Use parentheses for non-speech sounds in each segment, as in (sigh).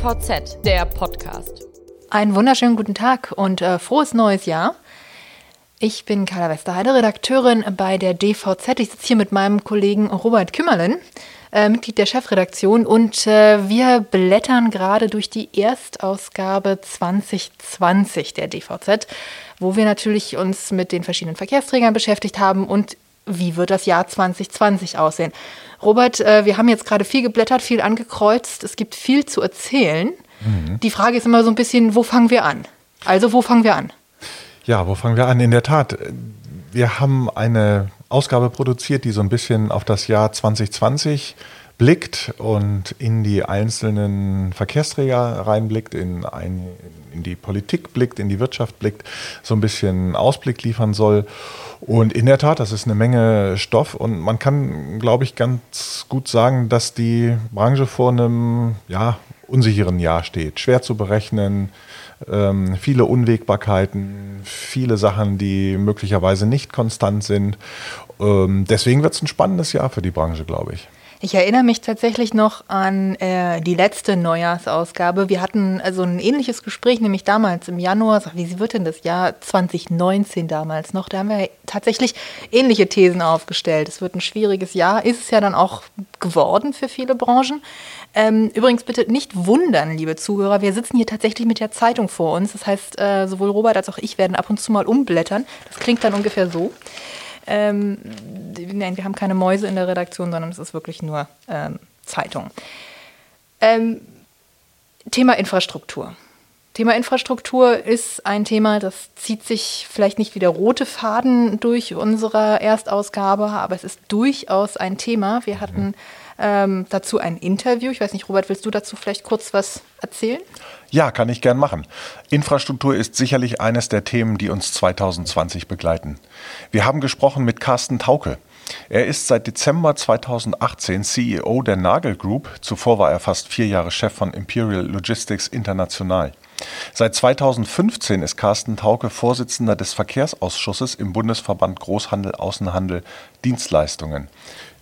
DVZ, der Podcast. Einen wunderschönen guten Tag und äh, frohes neues Jahr. Ich bin Carla Westerheide, Redakteurin bei der DVZ. Ich sitze hier mit meinem Kollegen Robert Kümmerlen, äh, Mitglied der Chefredaktion, und äh, wir blättern gerade durch die Erstausgabe 2020 der DVZ, wo wir natürlich uns mit den verschiedenen Verkehrsträgern beschäftigt haben und wie wird das Jahr 2020 aussehen. Robert, äh, wir haben jetzt gerade viel geblättert, viel angekreuzt. Es gibt viel zu erzählen. Mhm. Die Frage ist immer so ein bisschen, wo fangen wir an? Also, wo fangen wir an? Ja, wo fangen wir an? In der Tat, wir haben eine Ausgabe produziert, die so ein bisschen auf das Jahr 2020 blickt und in die einzelnen Verkehrsträger reinblickt, in, ein, in die Politik blickt, in die Wirtschaft blickt, so ein bisschen Ausblick liefern soll. Und in der Tat, das ist eine Menge Stoff und man kann, glaube ich, ganz gut sagen, dass die Branche vor einem ja, unsicheren Jahr steht. Schwer zu berechnen, ähm, viele Unwägbarkeiten, viele Sachen, die möglicherweise nicht konstant sind. Ähm, deswegen wird es ein spannendes Jahr für die Branche, glaube ich. Ich erinnere mich tatsächlich noch an äh, die letzte Neujahrsausgabe. Wir hatten also ein ähnliches Gespräch, nämlich damals im Januar. Wie wird denn das Jahr 2019 damals noch? Da haben wir tatsächlich ähnliche Thesen aufgestellt. Es wird ein schwieriges Jahr. Ist es ja dann auch geworden für viele Branchen. Ähm, übrigens bitte nicht wundern, liebe Zuhörer. Wir sitzen hier tatsächlich mit der Zeitung vor uns. Das heißt, äh, sowohl Robert als auch ich werden ab und zu mal umblättern. Das klingt dann ungefähr so. Ähm, nein, wir haben keine Mäuse in der Redaktion, sondern es ist wirklich nur ähm, Zeitung. Ähm, Thema Infrastruktur. Thema Infrastruktur ist ein Thema, das zieht sich vielleicht nicht wie der rote Faden durch unsere Erstausgabe, aber es ist durchaus ein Thema. Wir hatten ähm, dazu ein Interview. Ich weiß nicht, Robert, willst du dazu vielleicht kurz was erzählen? Ja, kann ich gern machen. Infrastruktur ist sicherlich eines der Themen, die uns 2020 begleiten. Wir haben gesprochen mit Carsten Tauke. Er ist seit Dezember 2018 CEO der Nagel Group. Zuvor war er fast vier Jahre Chef von Imperial Logistics International. Seit 2015 ist Carsten Tauke Vorsitzender des Verkehrsausschusses im Bundesverband Großhandel, Außenhandel, Dienstleistungen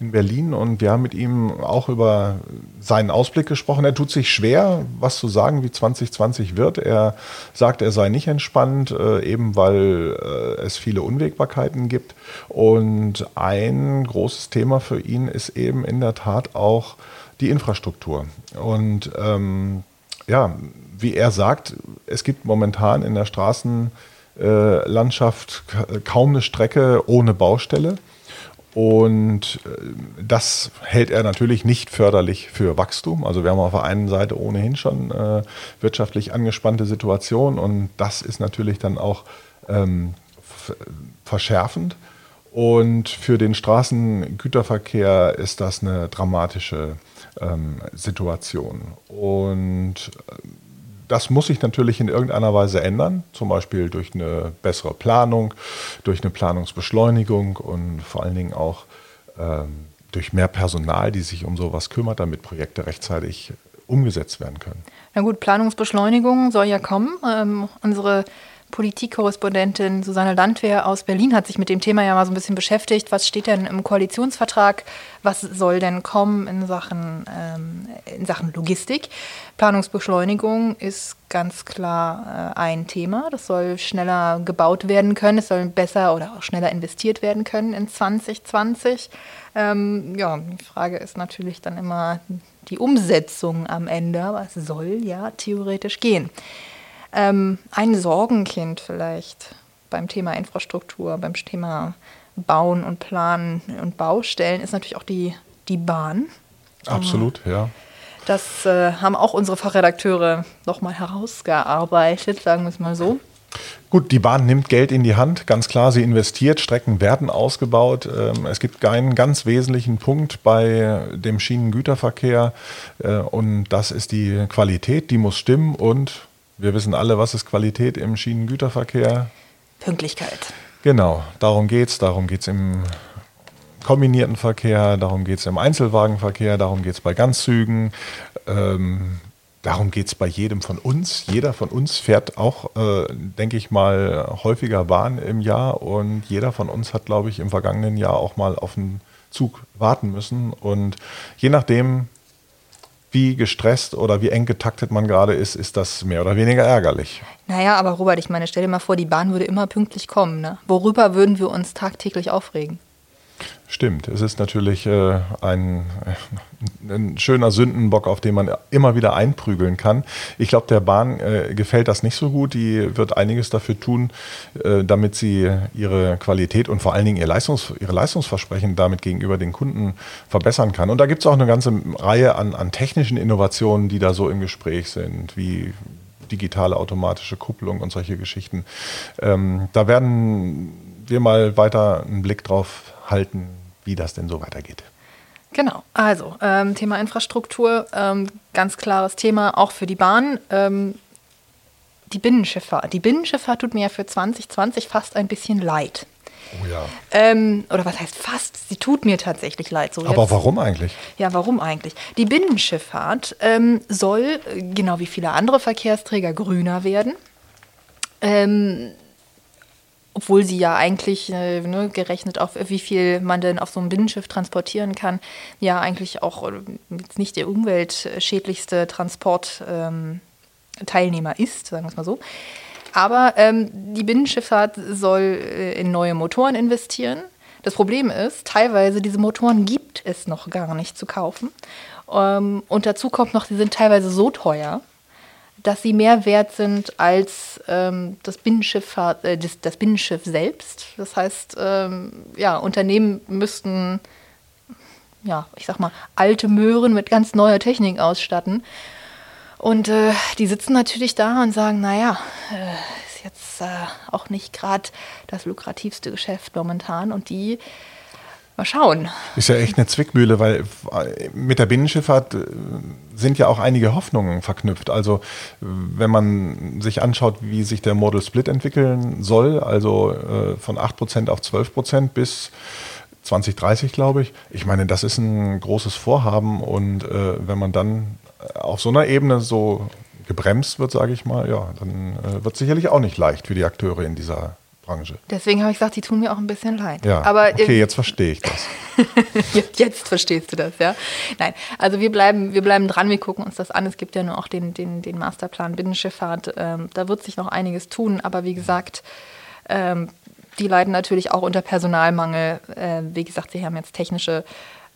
in Berlin und wir haben mit ihm auch über seinen Ausblick gesprochen. Er tut sich schwer, was zu sagen, wie 2020 wird. Er sagt, er sei nicht entspannt, äh, eben weil äh, es viele Unwägbarkeiten gibt. Und ein großes Thema für ihn ist eben in der Tat auch die Infrastruktur. Und ähm, ja, wie er sagt, es gibt momentan in der Straßenlandschaft kaum eine Strecke ohne Baustelle. Und äh, das hält er natürlich nicht förderlich für Wachstum. Also wir haben auf der einen Seite ohnehin schon äh, wirtschaftlich angespannte Situation und das ist natürlich dann auch ähm, verschärfend. Und für den Straßengüterverkehr ist das eine dramatische ähm, Situation. Und äh, das muss sich natürlich in irgendeiner Weise ändern, zum Beispiel durch eine bessere Planung, durch eine Planungsbeschleunigung und vor allen Dingen auch ähm, durch mehr Personal, die sich um sowas kümmert, damit Projekte rechtzeitig umgesetzt werden können. Na gut, Planungsbeschleunigung soll ja kommen. Ähm, unsere Politikkorrespondentin Susanne Landwehr aus Berlin hat sich mit dem Thema ja mal so ein bisschen beschäftigt. Was steht denn im Koalitionsvertrag? Was soll denn kommen in Sachen, ähm, in Sachen Logistik? Planungsbeschleunigung ist ganz klar äh, ein Thema. Das soll schneller gebaut werden können. Es soll besser oder auch schneller investiert werden können in 2020. Ähm, ja, die Frage ist natürlich dann immer die Umsetzung am Ende, aber es soll ja theoretisch gehen. Ähm, ein Sorgenkind vielleicht beim Thema Infrastruktur, beim Thema Bauen und Planen und Baustellen ist natürlich auch die, die Bahn. Absolut, ähm, ja. Das äh, haben auch unsere Fachredakteure nochmal herausgearbeitet, sagen wir es mal so. Gut, die Bahn nimmt Geld in die Hand, ganz klar, sie investiert, Strecken werden ausgebaut. Ähm, es gibt einen ganz wesentlichen Punkt bei dem Schienengüterverkehr äh, und das ist die Qualität, die muss stimmen und wir wissen alle, was ist Qualität im Schienengüterverkehr? Pünktlichkeit. Genau, darum geht es. Darum geht es im kombinierten Verkehr, darum geht es im Einzelwagenverkehr, darum geht es bei Ganzzügen. Ähm, darum geht es bei jedem von uns. Jeder von uns fährt auch, äh, denke ich mal, häufiger Bahn im Jahr und jeder von uns hat, glaube ich, im vergangenen Jahr auch mal auf einen Zug warten müssen. Und je nachdem, wie gestresst oder wie eng getaktet man gerade ist, ist das mehr oder weniger ärgerlich. Naja, aber Robert, ich meine, stell dir mal vor, die Bahn würde immer pünktlich kommen. Ne? Worüber würden wir uns tagtäglich aufregen? Stimmt, es ist natürlich äh, ein, ein, schöner Sündenbock, auf den man immer wieder einprügeln kann. Ich glaube, der Bahn äh, gefällt das nicht so gut. Die wird einiges dafür tun, äh, damit sie ihre Qualität und vor allen Dingen ihr Leistungs-, ihre Leistungsversprechen damit gegenüber den Kunden verbessern kann. Und da gibt es auch eine ganze Reihe an, an technischen Innovationen, die da so im Gespräch sind, wie digitale automatische Kupplung und solche Geschichten. Ähm, da werden wir mal weiter einen Blick drauf halten, wie das denn so weitergeht. Genau, also ähm, Thema Infrastruktur, ähm, ganz klares Thema auch für die Bahn. Ähm, die Binnenschifffahrt. Die Binnenschifffahrt tut mir ja für 2020 fast ein bisschen leid. Oh ja. Ähm, oder was heißt fast? Sie tut mir tatsächlich leid. So Aber jetzt, warum eigentlich? Ja, warum eigentlich? Die Binnenschifffahrt ähm, soll, genau wie viele andere Verkehrsträger, grüner werden. Ähm, obwohl sie ja eigentlich, äh, ne, gerechnet auf wie viel man denn auf so einem Binnenschiff transportieren kann, ja eigentlich auch äh, nicht der umweltschädlichste Transportteilnehmer ähm, ist, sagen wir es mal so. Aber ähm, die Binnenschifffahrt soll äh, in neue Motoren investieren. Das Problem ist, teilweise diese Motoren gibt es noch gar nicht zu kaufen. Ähm, und dazu kommt noch, sie sind teilweise so teuer, dass sie mehr wert sind als ähm, das, Binnenschifffahrt, äh, das, das, Binnenschiff selbst. Das heißt, ähm, ja, Unternehmen müssten, ja, ich sag mal, alte Möhren mit ganz neuer Technik ausstatten. Und äh, die sitzen natürlich da und sagen, naja, äh, ist jetzt äh, auch nicht gerade das lukrativste Geschäft momentan. Und die Mal schauen. Ist ja echt eine Zwickmühle, weil mit der Binnenschifffahrt äh, sind ja auch einige Hoffnungen verknüpft. Also wenn man sich anschaut, wie sich der Model Split entwickeln soll, also äh, von 8% auf 12% bis 2030, glaube ich. Ich meine, das ist ein großes Vorhaben und äh, wenn man dann auf so einer Ebene so gebremst wird, sage ich mal, ja, dann wird es sicherlich auch nicht leicht für die Akteure in dieser Branche. Deswegen habe ich gesagt, die tun mir auch ein bisschen leid. Ja, Aber, okay, jetzt verstehe ich das. (laughs) jetzt verstehst du das, ja. Nein, also wir bleiben, wir bleiben dran, wir gucken uns das an. Es gibt ja nur auch den, den, den Masterplan Binnenschifffahrt. Ähm, da wird sich noch einiges tun, aber wie gesagt, ähm, die leiden natürlich auch unter Personalmangel. Äh, wie gesagt, sie haben jetzt technische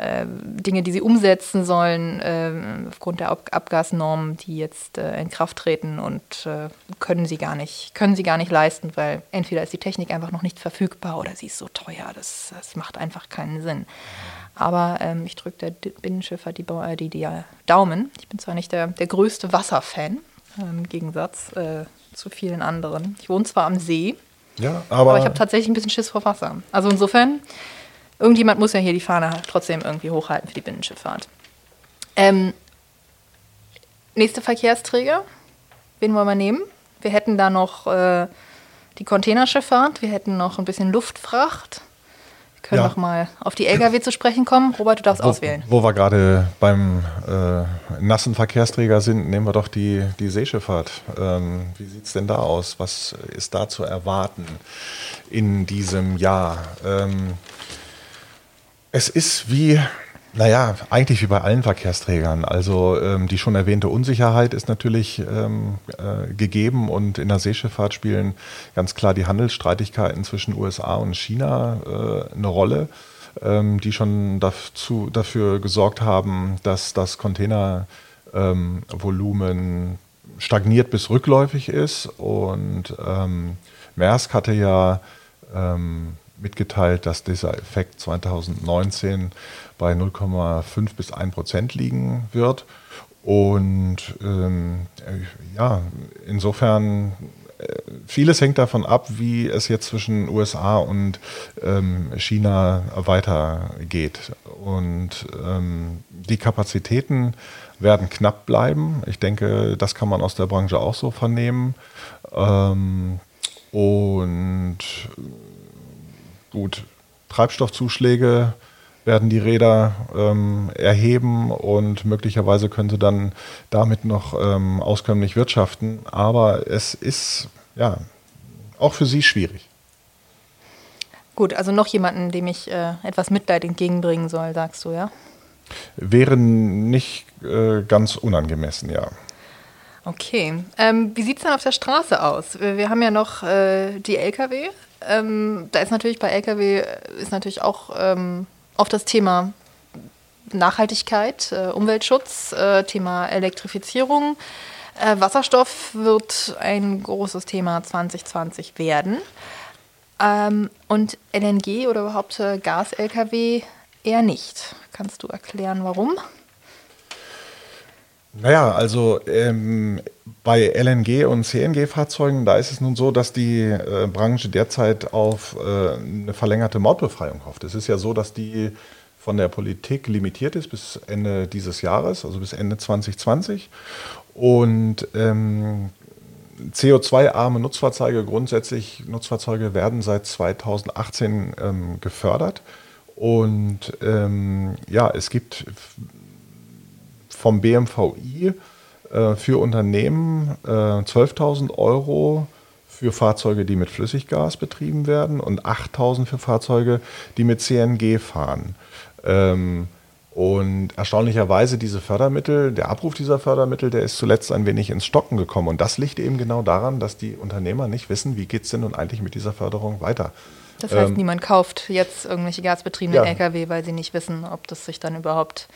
äh, Dinge, die sie umsetzen sollen, äh, aufgrund der Ab Abgasnormen, die jetzt äh, in Kraft treten und äh, können sie gar nicht, können sie gar nicht leisten, weil entweder ist die Technik einfach noch nicht verfügbar oder sie ist so teuer. Das, das macht einfach keinen Sinn. Aber ähm, ich drücke der Binnenschiffer die, äh, die, die, Daumen. Ich bin zwar nicht der, der größte Wasserfan, im Gegensatz äh, zu vielen anderen. Ich wohne zwar am See, ja, aber, aber ich habe tatsächlich ein bisschen Schiss vor Wasser. Also insofern irgendjemand muss ja hier die Fahne trotzdem irgendwie hochhalten für die Binnenschifffahrt. Ähm, nächste Verkehrsträger, wen wollen wir nehmen? Wir hätten da noch äh, die Containerschifffahrt, wir hätten noch ein bisschen Luftfracht. Wir können ja. noch mal auf die Lkw zu sprechen kommen. Robert, du darfst wo, auswählen. Wo wir gerade beim äh, nassen Verkehrsträger sind, nehmen wir doch die, die Seeschifffahrt. Ähm, wie sieht es denn da aus? Was ist da zu erwarten in diesem Jahr? Ähm, es ist wie, naja, eigentlich wie bei allen Verkehrsträgern. Also ähm, die schon erwähnte Unsicherheit ist natürlich ähm, äh, gegeben und in der Seeschifffahrt spielen ganz klar die Handelsstreitigkeiten zwischen USA und China äh, eine Rolle, ähm, die schon dazu, dafür gesorgt haben, dass das Containervolumen ähm, stagniert bis rückläufig ist. Und ähm, Maersk hatte ja ähm, mitgeteilt, dass dieser Effekt 2019 bei 0,5 bis 1 Prozent liegen wird. Und ähm, ja, insofern, äh, vieles hängt davon ab, wie es jetzt zwischen USA und ähm, China weitergeht. Und ähm, die Kapazitäten werden knapp bleiben. Ich denke, das kann man aus der Branche auch so vernehmen. Ähm, und Gut, Treibstoffzuschläge werden die Räder ähm, erheben und möglicherweise könnte dann damit noch ähm, auskömmlich wirtschaften. Aber es ist ja auch für sie schwierig. Gut, also noch jemanden, dem ich äh, etwas Mitleid entgegenbringen soll, sagst du, ja? Wäre nicht äh, ganz unangemessen, ja. Okay. Ähm, wie sieht es denn auf der Straße aus? Wir, wir haben ja noch äh, die Lkw. Ähm, da ist natürlich bei Lkw ist natürlich auch ähm, oft das Thema Nachhaltigkeit, äh, Umweltschutz, äh, Thema Elektrifizierung. Äh, Wasserstoff wird ein großes Thema 2020 werden. Ähm, und LNG oder überhaupt äh, Gas-Lkw eher nicht. Kannst du erklären, warum? Naja, also ähm, bei LNG und CNG-Fahrzeugen, da ist es nun so, dass die äh, Branche derzeit auf äh, eine verlängerte Mautbefreiung hofft. Es ist ja so, dass die von der Politik limitiert ist bis Ende dieses Jahres, also bis Ende 2020. Und ähm, CO2-arme Nutzfahrzeuge, grundsätzlich Nutzfahrzeuge werden seit 2018 ähm, gefördert. Und ähm, ja, es gibt vom BMVI äh, für Unternehmen äh, 12.000 Euro für Fahrzeuge, die mit Flüssiggas betrieben werden und 8.000 für Fahrzeuge, die mit CNG fahren. Ähm, und erstaunlicherweise diese Fördermittel, der Abruf dieser Fördermittel, der ist zuletzt ein wenig ins Stocken gekommen. Und das liegt eben genau daran, dass die Unternehmer nicht wissen, wie geht es denn nun eigentlich mit dieser Förderung weiter. Das heißt, ähm, niemand kauft jetzt irgendwelche gasbetriebenen ja. Lkw, weil sie nicht wissen, ob das sich dann überhaupt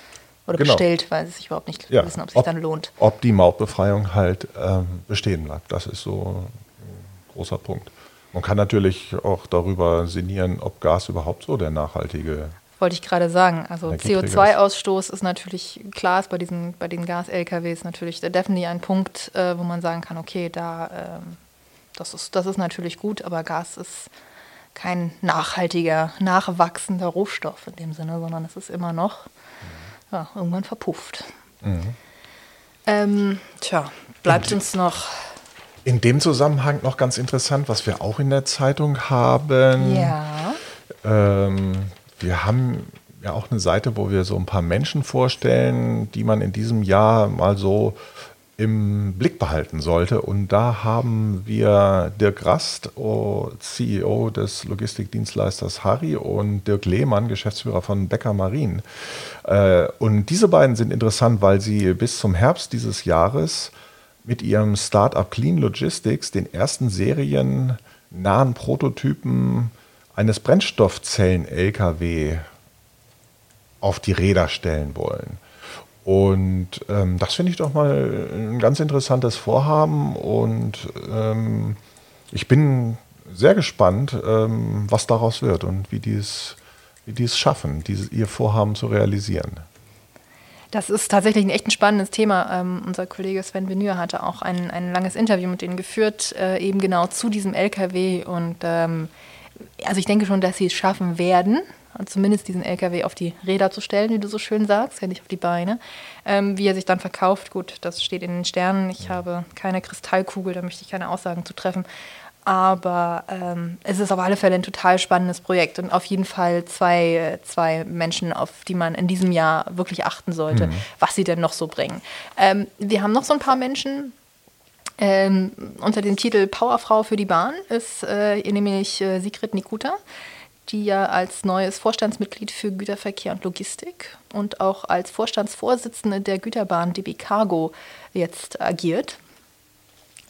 oder genau. bestellt, weil sie sich überhaupt nicht ja. wissen, ob es sich dann lohnt. Ob die Mautbefreiung halt ähm, bestehen bleibt, das ist so ein großer Punkt. Man kann natürlich auch darüber sinnieren, ob Gas überhaupt so der nachhaltige wollte ich gerade sagen. Also CO2-Ausstoß ist natürlich klar, ist bei diesen bei den Gas-LKWs natürlich definitiv ein Punkt, äh, wo man sagen kann, okay, da ähm, das ist das ist natürlich gut, aber Gas ist kein nachhaltiger, nachwachsender Rohstoff in dem Sinne, sondern es ist immer noch ja, irgendwann verpufft. Mhm. Ähm, tja, bleibt Und uns noch. In dem Zusammenhang noch ganz interessant, was wir auch in der Zeitung haben. Ja. Ähm, wir haben ja auch eine Seite, wo wir so ein paar Menschen vorstellen, die man in diesem Jahr mal so im Blick behalten sollte. Und da haben wir Dirk Rast, CEO des Logistikdienstleisters Harry und Dirk Lehmann, Geschäftsführer von Becker Marien. Äh, und diese beiden sind interessant, weil sie bis zum Herbst dieses Jahres mit ihrem Startup Clean Logistics den ersten seriennahen Prototypen eines Brennstoffzellen-LKW auf die Räder stellen wollen. Und ähm, das finde ich doch mal ein ganz interessantes Vorhaben und ähm, ich bin sehr gespannt, ähm, was daraus wird und wie die es, wie die es schaffen, dieses, ihr Vorhaben zu realisieren. Das ist tatsächlich ein echt ein spannendes Thema. Ähm, unser Kollege Sven Venür hatte auch ein, ein langes Interview mit denen geführt, äh, eben genau zu diesem LKW. Und ähm, also ich denke schon, dass sie es schaffen werden, zumindest diesen LKW auf die Räder zu stellen, wie du so schön sagst, ja nicht auf die Beine. Ähm, wie er sich dann verkauft, gut, das steht in den Sternen. Ich habe keine Kristallkugel, da möchte ich keine Aussagen zu treffen. Aber ähm, es ist auf alle Fälle ein total spannendes Projekt und auf jeden Fall zwei, zwei Menschen, auf die man in diesem Jahr wirklich achten sollte, mhm. was sie denn noch so bringen. Ähm, wir haben noch so ein paar Menschen, ähm, unter dem Titel Powerfrau für die Bahn ist äh, nämlich äh, Sigrid Nikuta die ja als neues Vorstandsmitglied für Güterverkehr und Logistik und auch als Vorstandsvorsitzende der Güterbahn DB Cargo jetzt agiert.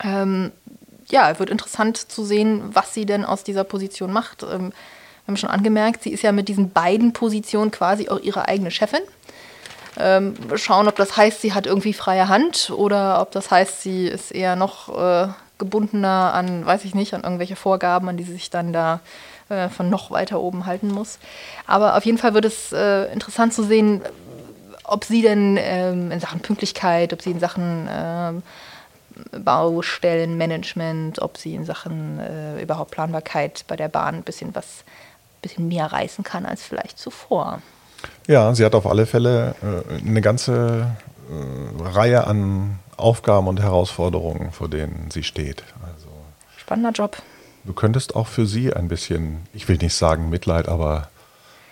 Ähm, ja, wird interessant zu sehen, was sie denn aus dieser Position macht. Ähm, wir haben schon angemerkt, sie ist ja mit diesen beiden Positionen quasi auch ihre eigene Chefin. Ähm, schauen, ob das heißt, sie hat irgendwie freie Hand oder ob das heißt, sie ist eher noch äh, gebundener an, weiß ich nicht, an irgendwelche Vorgaben, an die sie sich dann da äh, von noch weiter oben halten muss. Aber auf jeden Fall wird es äh, interessant zu sehen, ob sie denn ähm, in Sachen Pünktlichkeit, ob sie in Sachen äh, Baustellenmanagement, ob sie in Sachen äh, überhaupt Planbarkeit bei der Bahn ein bisschen was, bisschen mehr reißen kann als vielleicht zuvor. Ja, sie hat auf alle Fälle äh, eine ganze äh, Reihe an Aufgaben und Herausforderungen, vor denen sie steht. Also Spannender Job. Du könntest auch für sie ein bisschen, ich will nicht sagen Mitleid, aber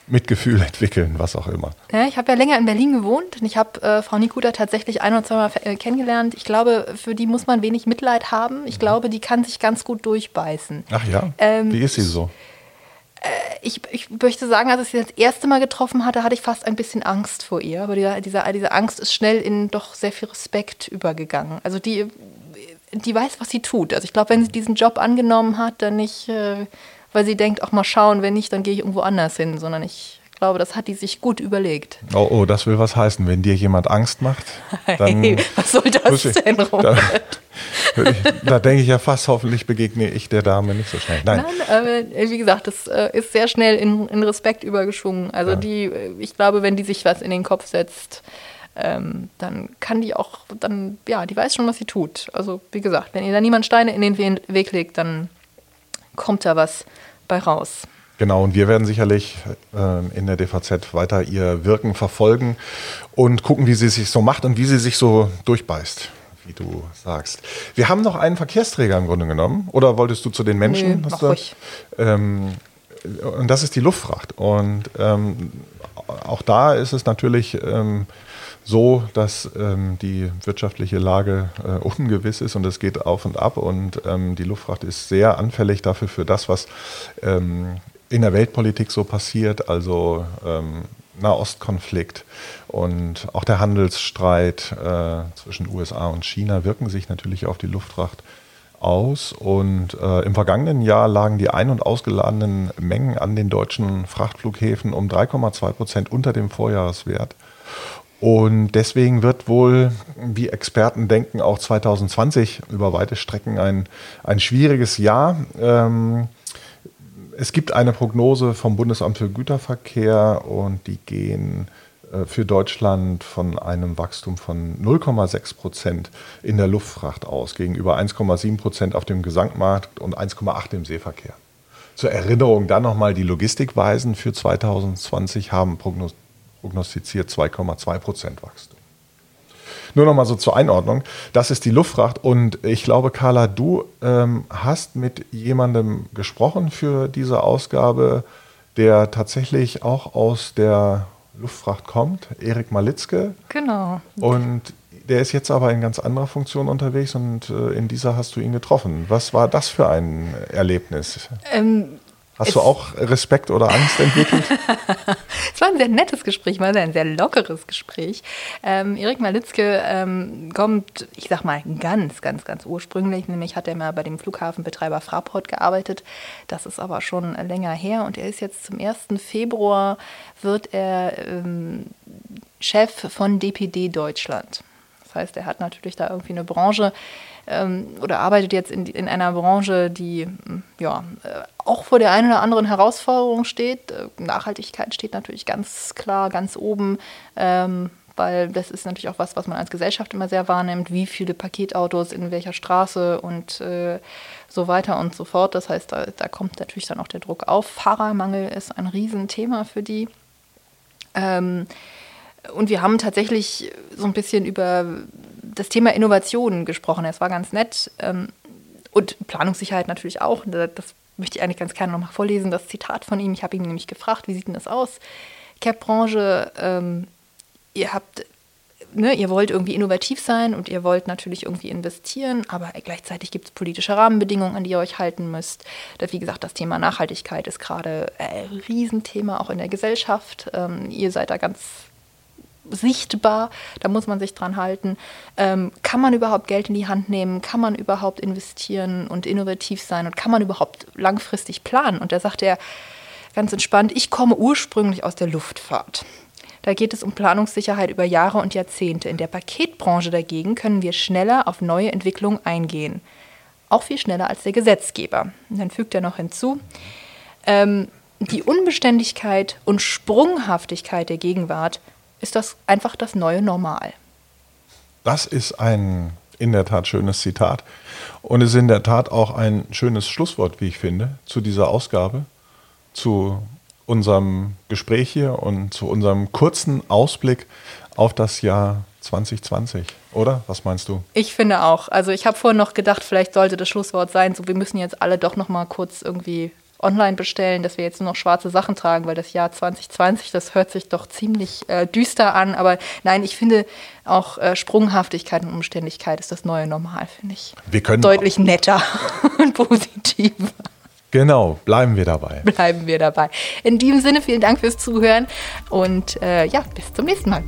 Mitgefühl (laughs) entwickeln, was auch immer. Ja, ich habe ja länger in Berlin gewohnt und ich habe äh, Frau Nikuda tatsächlich ein oder zweimal äh, kennengelernt. Ich glaube, für die muss man wenig Mitleid haben. Ich mhm. glaube, die kann sich ganz gut durchbeißen. Ach ja? Ähm, Wie ist sie so? Äh, ich, ich möchte sagen, als ich sie das erste Mal getroffen hatte, hatte ich fast ein bisschen Angst vor ihr. Aber diese, diese, diese Angst ist schnell in doch sehr viel Respekt übergegangen. Also die, die weiß, was sie tut. Also ich glaube, wenn sie diesen Job angenommen hat, dann nicht, äh, weil sie denkt, auch mal schauen, wenn nicht, dann gehe ich irgendwo anders hin, sondern ich glaube, das hat die sich gut überlegt. Oh, oh, das will was heißen. Wenn dir jemand Angst macht, (laughs) dann. Hey, was soll das ich, denn, Robert? (laughs) Da, da, denke ich ja fast, hoffentlich begegne ich der Dame nicht so schnell. Nein, Nein äh, wie gesagt, das äh, ist sehr schnell in, in Respekt übergeschwungen. Also ja. die, ich glaube, wenn die sich was in den Kopf setzt, ähm, dann kann die auch, dann, ja, die weiß schon, was sie tut. Also wie gesagt, wenn ihr da niemand Steine in den Weg legt, dann kommt da was bei raus. Genau, und wir werden sicherlich äh, in der DVZ weiter ihr Wirken verfolgen und gucken, wie sie sich so macht und wie sie sich so durchbeißt, wie du sagst. Wir haben noch einen Verkehrsträger im Grunde genommen. Oder wolltest du zu den Menschen? Nee, mach ruhig. Ähm, und das ist die Luftfracht. Und ähm, auch da ist es natürlich ähm, so, dass ähm, die wirtschaftliche Lage äh, ungewiss ist und es geht auf und ab und ähm, die Luftfracht ist sehr anfällig dafür für das, was ähm, in der Weltpolitik so passiert, also ähm, Nahostkonflikt und auch der Handelsstreit äh, zwischen USA und China wirken sich natürlich auf die Luftfracht aus. Und äh, im vergangenen Jahr lagen die ein- und ausgeladenen Mengen an den deutschen Frachtflughäfen um 3,2 Prozent unter dem Vorjahreswert. Und deswegen wird wohl, wie Experten denken, auch 2020 über weite Strecken ein, ein schwieriges Jahr. Ähm, es gibt eine Prognose vom Bundesamt für Güterverkehr und die gehen äh, für Deutschland von einem Wachstum von 0,6 Prozent in der Luftfracht aus, gegenüber 1,7 Prozent auf dem Gesamtmarkt und 1,8 im Seeverkehr. Zur Erinnerung dann nochmal, die Logistikweisen für 2020 haben prognostiziert 2,2 Prozent Wachstum. Nur noch mal so zur Einordnung. Das ist die Luftfracht. Und ich glaube, Carla, du ähm, hast mit jemandem gesprochen für diese Ausgabe, der tatsächlich auch aus der Luftfracht kommt, Erik Malitzke. Genau. Und der ist jetzt aber in ganz anderer Funktion unterwegs und äh, in dieser hast du ihn getroffen. Was war das für ein Erlebnis? Ähm, Hast du auch Respekt oder Angst entwickelt? (laughs) es war ein sehr nettes Gespräch, war ein sehr lockeres Gespräch. Ähm, Erik Malitzke ähm, kommt, ich sag mal, ganz, ganz, ganz ursprünglich. Nämlich hat er mal bei dem Flughafenbetreiber Fraport gearbeitet. Das ist aber schon länger her und er ist jetzt zum 1. Februar wird er ähm, Chef von DPD Deutschland. Das heißt, er hat natürlich da irgendwie eine Branche ähm, oder arbeitet jetzt in, in einer Branche, die ja äh, auch vor der einen oder anderen Herausforderung steht. Äh, Nachhaltigkeit steht natürlich ganz klar ganz oben. Ähm, weil das ist natürlich auch was, was man als Gesellschaft immer sehr wahrnimmt, wie viele Paketautos in welcher Straße und äh, so weiter und so fort. Das heißt, da, da, kommt natürlich dann auch der Druck auf. Fahrermangel ist ein Riesenthema für die. Ähm, und wir haben tatsächlich so ein bisschen über das Thema Innovationen gesprochen. Es war ganz nett. Ähm, und Planungssicherheit natürlich auch. Das möchte ich eigentlich ganz gerne nochmal vorlesen, das Zitat von ihm. Ich habe ihn nämlich gefragt, wie sieht denn das aus? Cap-Branche, ähm, ihr habt, ne, ihr wollt irgendwie innovativ sein und ihr wollt natürlich irgendwie investieren, aber gleichzeitig gibt es politische Rahmenbedingungen, an die ihr euch halten müsst. Das, wie gesagt, das Thema Nachhaltigkeit ist gerade ein Riesenthema auch in der Gesellschaft. Ähm, ihr seid da ganz sichtbar, da muss man sich dran halten. Ähm, kann man überhaupt Geld in die Hand nehmen? Kann man überhaupt investieren und innovativ sein? Und kann man überhaupt langfristig planen? Und da sagt er ganz entspannt, ich komme ursprünglich aus der Luftfahrt. Da geht es um Planungssicherheit über Jahre und Jahrzehnte. In der Paketbranche dagegen können wir schneller auf neue Entwicklungen eingehen. Auch viel schneller als der Gesetzgeber. Und dann fügt er noch hinzu, ähm, die Unbeständigkeit und Sprunghaftigkeit der Gegenwart ist das einfach das neue Normal. Das ist ein in der Tat schönes Zitat und es ist in der Tat auch ein schönes Schlusswort, wie ich finde, zu dieser Ausgabe, zu unserem Gespräch hier und zu unserem kurzen Ausblick auf das Jahr 2020, oder? Was meinst du? Ich finde auch. Also ich habe vorhin noch gedacht, vielleicht sollte das Schlusswort sein, so wir müssen jetzt alle doch noch mal kurz irgendwie online bestellen, dass wir jetzt nur noch schwarze Sachen tragen, weil das Jahr 2020, das hört sich doch ziemlich äh, düster an. Aber nein, ich finde auch äh, Sprunghaftigkeit und Umständlichkeit ist das neue Normal, finde ich. Wir können deutlich netter (laughs) und positiver. Genau, bleiben wir dabei. Bleiben wir dabei. In diesem Sinne, vielen Dank fürs Zuhören und äh, ja, bis zum nächsten Mal.